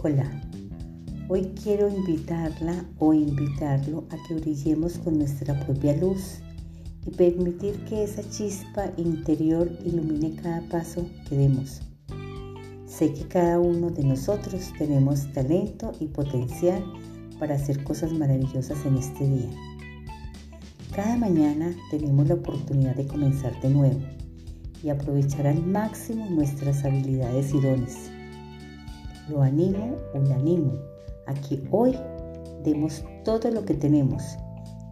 Hola, hoy quiero invitarla o invitarlo a que brillemos con nuestra propia luz y permitir que esa chispa interior ilumine cada paso que demos. Sé que cada uno de nosotros tenemos talento y potencial para hacer cosas maravillosas en este día. Cada mañana tenemos la oportunidad de comenzar de nuevo y aprovechar al máximo nuestras habilidades y dones lo animo o la animo a que hoy demos todo lo que tenemos,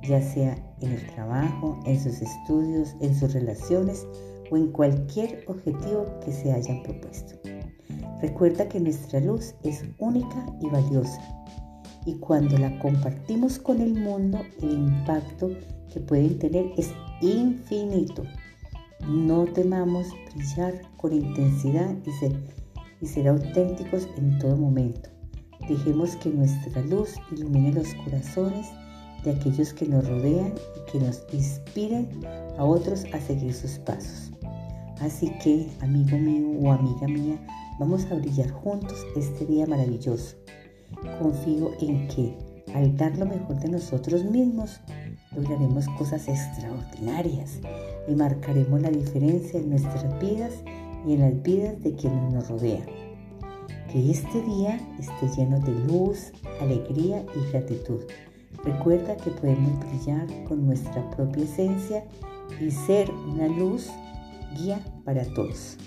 ya sea en el trabajo, en sus estudios, en sus relaciones o en cualquier objetivo que se hayan propuesto. Recuerda que nuestra luz es única y valiosa y cuando la compartimos con el mundo, el impacto que pueden tener es infinito. No temamos brillar con intensidad y ser y ser auténticos en todo momento. Dejemos que nuestra luz ilumine los corazones de aquellos que nos rodean y que nos inspiren a otros a seguir sus pasos. Así que, amigo mío o amiga mía, vamos a brillar juntos este día maravilloso. Confío en que, al dar lo mejor de nosotros mismos, lograremos cosas extraordinarias y marcaremos la diferencia en nuestras vidas y en las vidas de quienes nos rodean. Que este día esté lleno de luz, alegría y gratitud. Recuerda que podemos brillar con nuestra propia esencia y ser una luz guía para todos.